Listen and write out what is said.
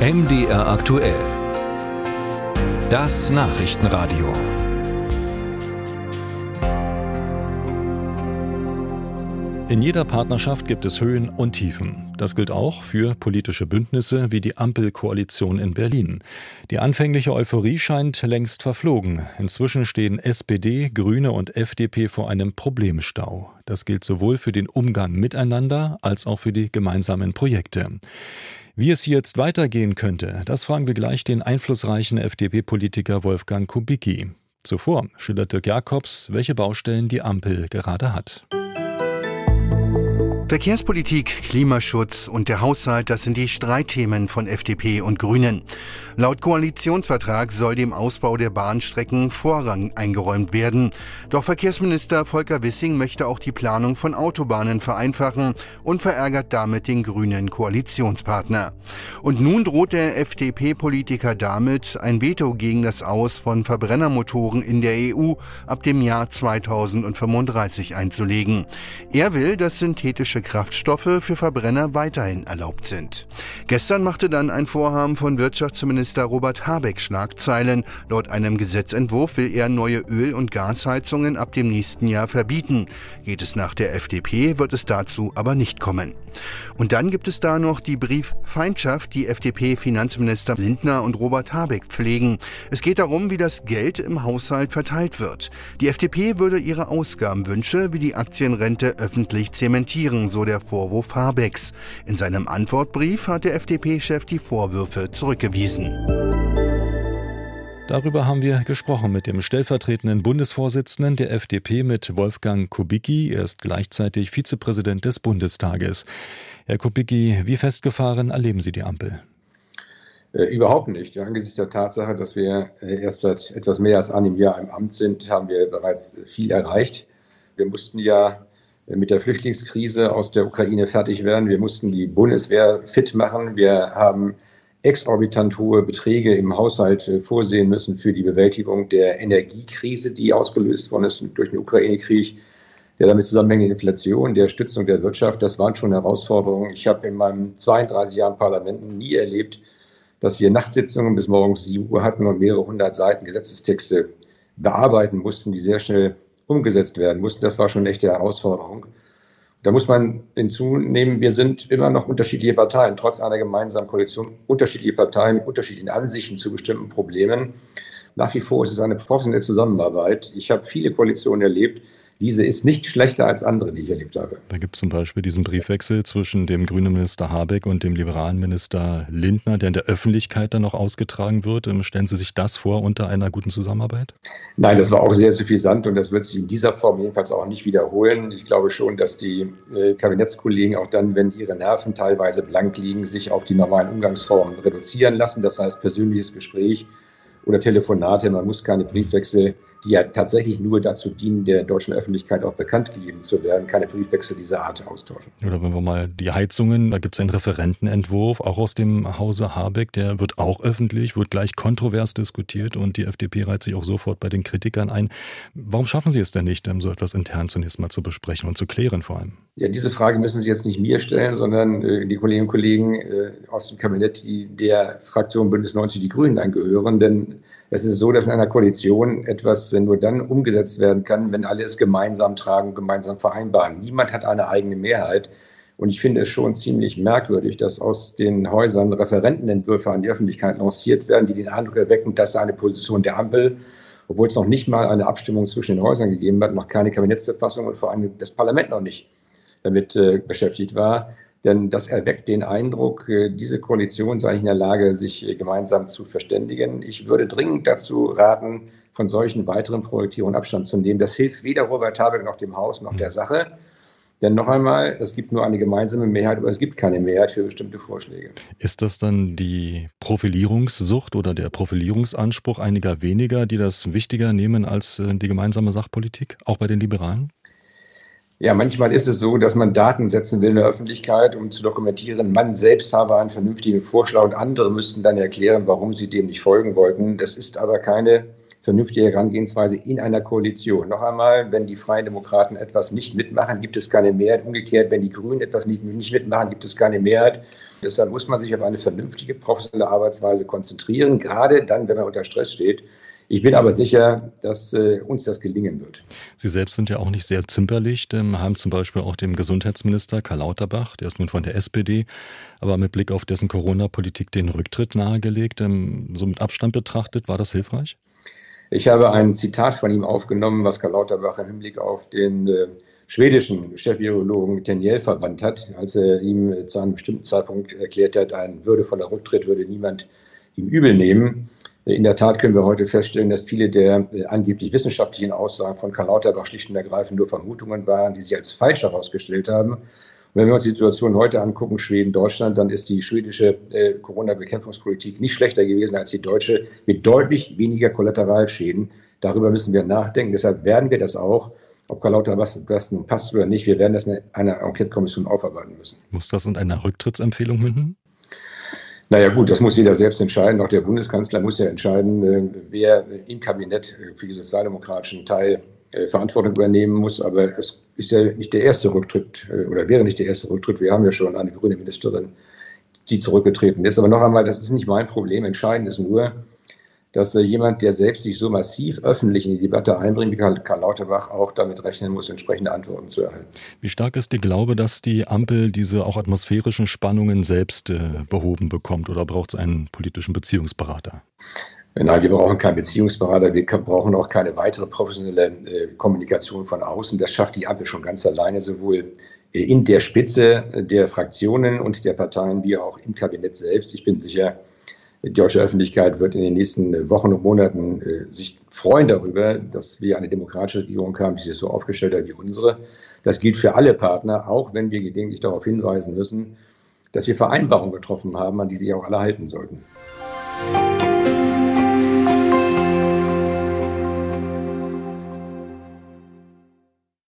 MDR aktuell. Das Nachrichtenradio. In jeder Partnerschaft gibt es Höhen und Tiefen. Das gilt auch für politische Bündnisse wie die Ampelkoalition in Berlin. Die anfängliche Euphorie scheint längst verflogen. Inzwischen stehen SPD, Grüne und FDP vor einem Problemstau. Das gilt sowohl für den Umgang miteinander als auch für die gemeinsamen Projekte. Wie es jetzt weitergehen könnte, das fragen wir gleich den einflussreichen FDP-Politiker Wolfgang Kubicki. Zuvor schildert Dirk Jakobs, welche Baustellen die Ampel gerade hat. Verkehrspolitik, Klimaschutz und der Haushalt, das sind die Streitthemen von FDP und Grünen. Laut Koalitionsvertrag soll dem Ausbau der Bahnstrecken Vorrang eingeräumt werden. Doch Verkehrsminister Volker Wissing möchte auch die Planung von Autobahnen vereinfachen und verärgert damit den grünen Koalitionspartner. Und nun droht der FDP-Politiker damit, ein Veto gegen das Aus von Verbrennermotoren in der EU ab dem Jahr 2035 einzulegen. Er will, dass synthetische Kraftstoffe für Verbrenner weiterhin erlaubt sind. Gestern machte dann ein Vorhaben von Wirtschaftsminister Robert Habeck Schlagzeilen. Laut einem Gesetzentwurf will er neue Öl- und Gasheizungen ab dem nächsten Jahr verbieten. Geht es nach der FDP, wird es dazu aber nicht kommen. Und dann gibt es da noch die Brieffeindschaft, die FDP-Finanzminister Lindner und Robert Habeck pflegen. Es geht darum, wie das Geld im Haushalt verteilt wird. Die FDP würde ihre Ausgabenwünsche wie die Aktienrente öffentlich zementieren, so der Vorwurf Habecks. In seinem Antwortbrief hat der FDP-Chef die Vorwürfe zurückgewiesen. Darüber haben wir gesprochen mit dem stellvertretenden Bundesvorsitzenden der FDP, mit Wolfgang Kubicki. Er ist gleichzeitig Vizepräsident des Bundestages. Herr Kubicki, wie festgefahren erleben Sie die Ampel? Äh, überhaupt nicht. Angesichts der Tatsache, dass wir äh, erst seit etwas mehr als einem Jahr im Amt sind, haben wir bereits viel erreicht. Wir mussten ja mit der Flüchtlingskrise aus der Ukraine fertig werden. Wir mussten die Bundeswehr fit machen. Wir haben exorbitant hohe Beträge im Haushalt äh, vorsehen müssen für die Bewältigung der Energiekrise, die ausgelöst worden ist durch den Ukraine-Krieg, der damit zusammenhängende Inflation, der Stützung der Wirtschaft. Das waren schon Herausforderungen. Ich habe in meinen 32 Jahren Parlament nie erlebt, dass wir Nachtsitzungen bis morgens 7 Uhr hatten und mehrere hundert Seiten Gesetzestexte bearbeiten mussten, die sehr schnell umgesetzt werden mussten. Das war schon eine echte Herausforderung. Da muss man hinzunehmen, wir sind immer noch unterschiedliche Parteien, trotz einer gemeinsamen Koalition, unterschiedliche Parteien mit unterschiedlichen Ansichten zu bestimmten Problemen. Nach wie vor ist es eine professionelle Zusammenarbeit. Ich habe viele Koalitionen erlebt, diese ist nicht schlechter als andere, die ich erlebt habe. Da gibt es zum Beispiel diesen Briefwechsel zwischen dem grünen Minister Habeck und dem liberalen Minister Lindner, der in der Öffentlichkeit dann noch ausgetragen wird. Ähm, stellen Sie sich das vor unter einer guten Zusammenarbeit? Nein, das war auch sehr suffisant und das wird sich in dieser Form jedenfalls auch nicht wiederholen. Ich glaube schon, dass die äh, Kabinettskollegen auch dann, wenn ihre Nerven teilweise blank liegen, sich auf die normalen Umgangsformen reduzieren lassen. Das heißt persönliches Gespräch oder Telefonate. Man muss keine Briefwechsel, die ja tatsächlich nur dazu dienen, der deutschen Öffentlichkeit auch bekannt gegeben zu werden, keine Briefwechsel dieser Art austauschen. Oder wenn wir mal die Heizungen, da gibt es einen Referentenentwurf, auch aus dem Hause Habeck, der wird auch öffentlich, wird gleich kontrovers diskutiert und die FDP reiht sich auch sofort bei den Kritikern ein. Warum schaffen Sie es denn nicht, so etwas intern zunächst mal zu besprechen und zu klären vor allem? Ja, diese Frage müssen Sie jetzt nicht mir stellen, sondern äh, die Kolleginnen und Kollegen äh, aus dem Kabinett, die der Fraktion Bündnis 90 Die Grünen angehören, denn es ist so, dass in einer Koalition etwas nur dann umgesetzt werden kann, wenn alle es gemeinsam tragen, gemeinsam vereinbaren. Niemand hat eine eigene Mehrheit. Und ich finde es schon ziemlich merkwürdig, dass aus den Häusern Referentenentwürfe an die Öffentlichkeit lanciert werden, die den Eindruck erwecken, dass eine Position der Ampel, obwohl es noch nicht mal eine Abstimmung zwischen den Häusern gegeben hat, noch keine Kabinettsverfassung und vor allem das Parlament noch nicht damit äh, beschäftigt war, denn das erweckt den Eindruck, äh, diese Koalition sei nicht in der Lage, sich äh, gemeinsam zu verständigen. Ich würde dringend dazu raten, von solchen weiteren Projektierungen Abstand zu nehmen. Das hilft weder Robert Habeck noch dem Haus noch der Sache. Denn noch einmal, es gibt nur eine gemeinsame Mehrheit, aber es gibt keine Mehrheit für bestimmte Vorschläge. Ist das dann die Profilierungssucht oder der Profilierungsanspruch einiger weniger, die das wichtiger nehmen als äh, die gemeinsame Sachpolitik, auch bei den Liberalen? Ja, manchmal ist es so, dass man Daten setzen will in der Öffentlichkeit, um zu dokumentieren, man selbst habe einen vernünftigen Vorschlag und andere müssten dann erklären, warum sie dem nicht folgen wollten. Das ist aber keine vernünftige Herangehensweise in einer Koalition. Noch einmal, wenn die Freien Demokraten etwas nicht mitmachen, gibt es keine Mehrheit. Umgekehrt, wenn die Grünen etwas nicht, nicht mitmachen, gibt es keine Mehrheit. Deshalb muss man sich auf eine vernünftige professionelle Arbeitsweise konzentrieren, gerade dann, wenn man unter Stress steht. Ich bin aber sicher, dass äh, uns das gelingen wird. Sie selbst sind ja auch nicht sehr zimperlich, haben zum Beispiel auch dem Gesundheitsminister Karl Lauterbach, der ist nun von der SPD, aber mit Blick auf dessen Corona-Politik den Rücktritt nahegelegt. Ähm, so mit Abstand betrachtet, war das hilfreich? Ich habe ein Zitat von ihm aufgenommen, was Karl Lauterbach im Hinblick auf den äh, schwedischen Chefvirologen Tenniel verbannt hat, als er ihm zu einem bestimmten Zeitpunkt erklärt hat, ein würdevoller Rücktritt würde niemand ihm übel nehmen. In der Tat können wir heute feststellen, dass viele der äh, angeblich wissenschaftlichen Aussagen von Karl Lauterbach schlicht und ergreifend nur Vermutungen waren, die sich als falsch herausgestellt haben. Und wenn wir uns die Situation heute angucken, Schweden, Deutschland, dann ist die schwedische äh, Corona-Bekämpfungspolitik nicht schlechter gewesen als die deutsche, mit deutlich weniger Kollateralschäden. Darüber müssen wir nachdenken. Deshalb werden wir das auch, ob Karl Lauterbach das nun passt oder nicht, wir werden das in einer Enquete-Kommission aufarbeiten müssen. Muss das in einer Rücktrittsempfehlung münden? Naja gut, das muss jeder selbst entscheiden. Auch der Bundeskanzler muss ja entscheiden, äh, wer im Kabinett für den sozialdemokratischen Teil äh, Verantwortung übernehmen muss. Aber es ist ja nicht der erste Rücktritt äh, oder wäre nicht der erste Rücktritt. Wir haben ja schon eine grüne Ministerin, die zurückgetreten ist. Aber noch einmal, das ist nicht mein Problem. Entscheidend ist nur, dass äh, jemand, der selbst sich so massiv öffentlich in die Debatte einbringt, wie Karl, Karl Lauterbach, auch damit rechnen muss, entsprechende Antworten zu erhalten. Wie stark ist der Glaube, dass die Ampel diese auch atmosphärischen Spannungen selbst äh, behoben bekommt oder braucht es einen politischen Beziehungsberater? Nein, wir brauchen keinen Beziehungsberater, wir brauchen auch keine weitere professionelle äh, Kommunikation von außen. Das schafft die Ampel schon ganz alleine, sowohl äh, in der Spitze der Fraktionen und der Parteien wie auch im Kabinett selbst. Ich bin sicher, die deutsche Öffentlichkeit wird in den nächsten Wochen und Monaten äh, sich freuen darüber, dass wir eine demokratische Regierung haben, die sich so aufgestellt hat wie unsere. Das gilt für alle Partner, auch wenn wir gelegentlich darauf hinweisen müssen, dass wir Vereinbarungen getroffen haben, an die sich auch alle halten sollten.